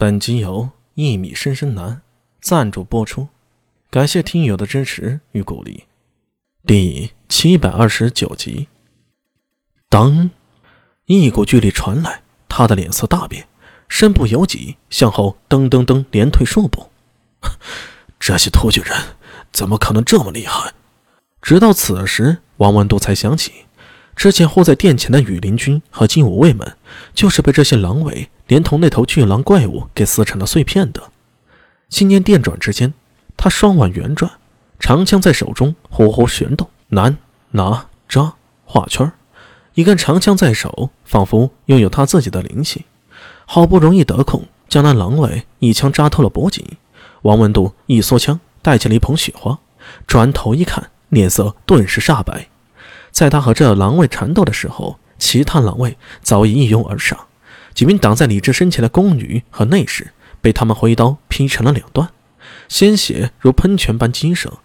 本集由一米深深蓝赞助播出，感谢听友的支持与鼓励。第七百二十九集，当一股巨力传来，他的脸色大变，身不由己向后噔噔噔连退数步。这些突厥人怎么可能这么厉害？直到此时，王文度才想起，之前护在殿前的羽林军和金吾卫们，就是被这些狼尾。连同那头巨狼怪物给撕成了碎片的。心念电转之间，他双腕圆转，长枪在手中呼呼旋动，拿拿扎画圈一根长枪在手，仿佛拥有他自己的灵性。好不容易得空，将那狼尾一枪扎透了脖颈。王文度一缩枪，带起了一捧雪花，转头一看，脸色顿时煞白。在他和这狼卫缠斗的时候，其他狼卫早已一拥而上。几名挡在李治身前的宫女和内侍被他们挥刀劈成了两段，鲜血如喷泉般激射。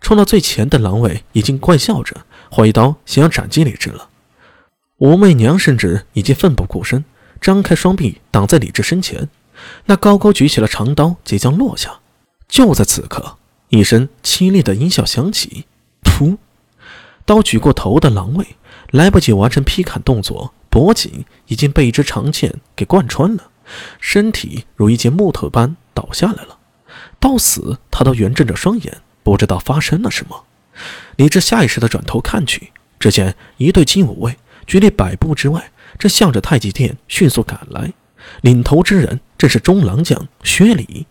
冲到最前的狼卫已经怪笑着挥刀想要斩击李治了。武媚娘甚至已经奋不顾身，张开双臂挡在李治身前，那高高举起了长刀即将落下。就在此刻，一声凄厉的音效响起，刀举过头的狼卫来不及完成劈砍动作。脖颈已经被一支长剑给贯穿了，身体如一件木头般倒下来了。到死，他都圆睁着双眼，不知道发生了什么。李治下意识地转头看去，只见一队金武卫距离百步之外，正向着太极殿迅速赶来。领头之人正是中郎将薛礼，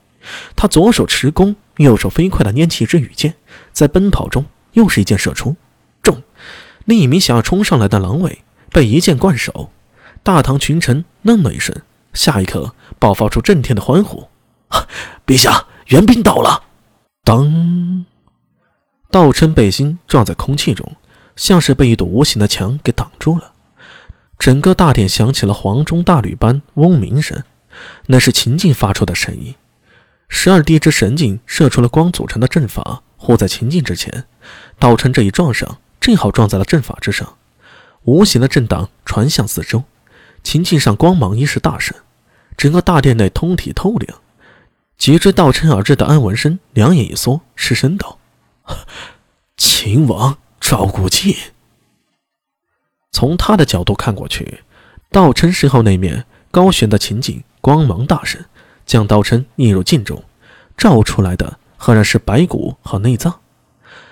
他左手持弓，右手飞快地拈起一支羽箭，在奔跑中又是一箭射出，中。另一名想要冲上来的狼尾。被一剑贯首，大唐群臣愣了一声，下一刻爆发出震天的欢呼：“陛下，援兵到了！”当，道琛背心撞在空气中，像是被一堵无形的墙给挡住了。整个大殿响起了黄钟大吕般嗡鸣声，那是秦晋发出的声音。十二地之神镜射出了光组成的阵法，护在秦晋之前。道琛这一撞上，正好撞在了阵法之上。无形的震荡传向四周，秦境上光芒一时大盛，整个大殿内通体透亮。急追道琛而至的安文生两眼一缩，失声道：“秦王赵古晋。”从他的角度看过去，道琛身后那面高悬的秦境光芒大盛，将道琛映入镜中，照出来的赫然是白骨和内脏。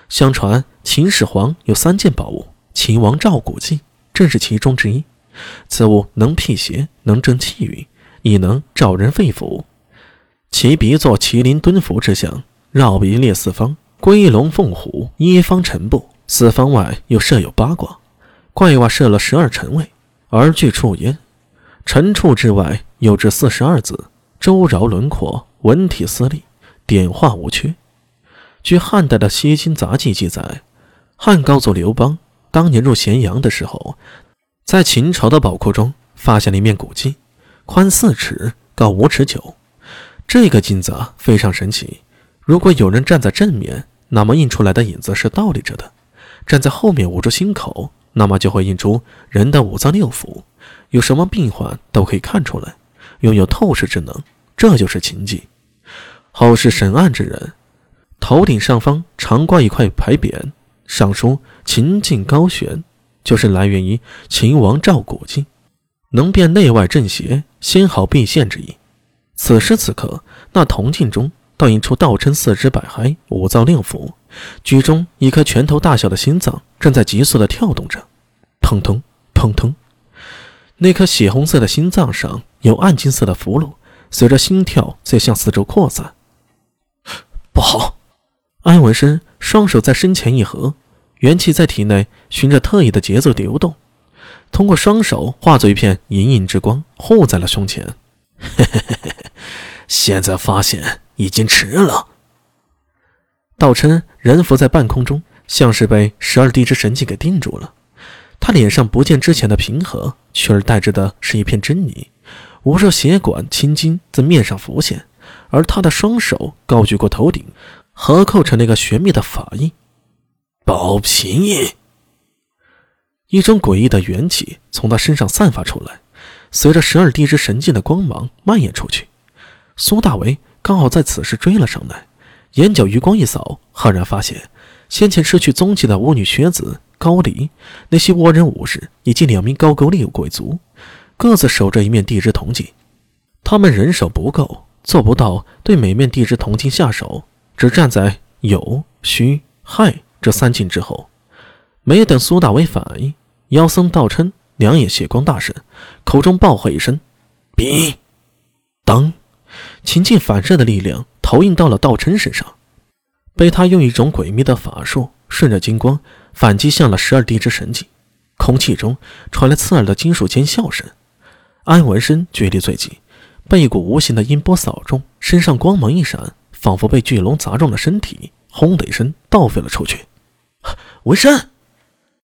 相传秦始皇有三件宝物，秦王赵古晋。正是其中之一，此物能辟邪，能正气运，亦能照人肺腑。其鼻作麒麟蹲伏之象，绕鼻列四方，龟龙凤虎一方尘部，四方外又设有八卦，怪瓦设了十二辰位，而具处焉。辰处之外有至四十二字，周饶轮廓，文体私立，点画无缺。据汉代的《西京杂记》记载，汉高祖刘邦。当年入咸阳的时候，在秦朝的宝库中发现了一面古镜，宽四尺，高五尺九。这个镜子啊非常神奇。如果有人站在正面，那么映出来的影子是倒立着的；站在后面捂住心口，那么就会映出人的五脏六腑，有什么病患都可以看出来，拥有透视之能。这就是秦镜。后世审案之人，头顶上方常挂一块牌匾。上书“秦晋高悬”，就是来源于秦王赵古镜，能辨内外正邪，先好避现之意。此时此刻，那铜镜中倒映出道琛四肢百骸，五脏六腑，居中一颗拳头大小的心脏正在急速的跳动着，砰砰砰砰。那颗血红色的心脏上有暗金色的符箓，随着心跳在向四周扩散。不好！安文生双手在身前一合，元气在体内循着特异的节奏流动，通过双手化作一片隐隐之光，护在了胸前。现在发现已经迟了。道琛人浮在半空中，像是被十二地之神迹给定住了。他脸上不见之前的平和，取而代之的是一片狰狞，无数血管青筋在面上浮现，而他的双手高举过头顶。合扣成那个玄秘的法印，保平印。一种诡异的元气从他身上散发出来，随着十二地之神境的光芒蔓延出去。苏大为刚好在此时追了上来，眼角余光一扫，赫然发现先前失去踪迹的巫女学子高离，那些倭人武士以及两名高句丽贵族，各自守着一面地质铜镜。他们人手不够，做不到对每面地质铜镜下手，只站在有、虚、害这三境之后。没等苏大为反应，妖僧道琛两眼血光大盛，口中暴喝一声：“比！”当，情境反射的力量投影到了道琛身上，被他用一种诡秘的法术顺着金光反击向了十二地之神境。空气中传来刺耳的金属尖笑声，安文生距离最近，被一股无形的音波扫中，身上光芒一闪，仿佛被巨龙砸中了身体，轰的一声倒飞了出去。文山。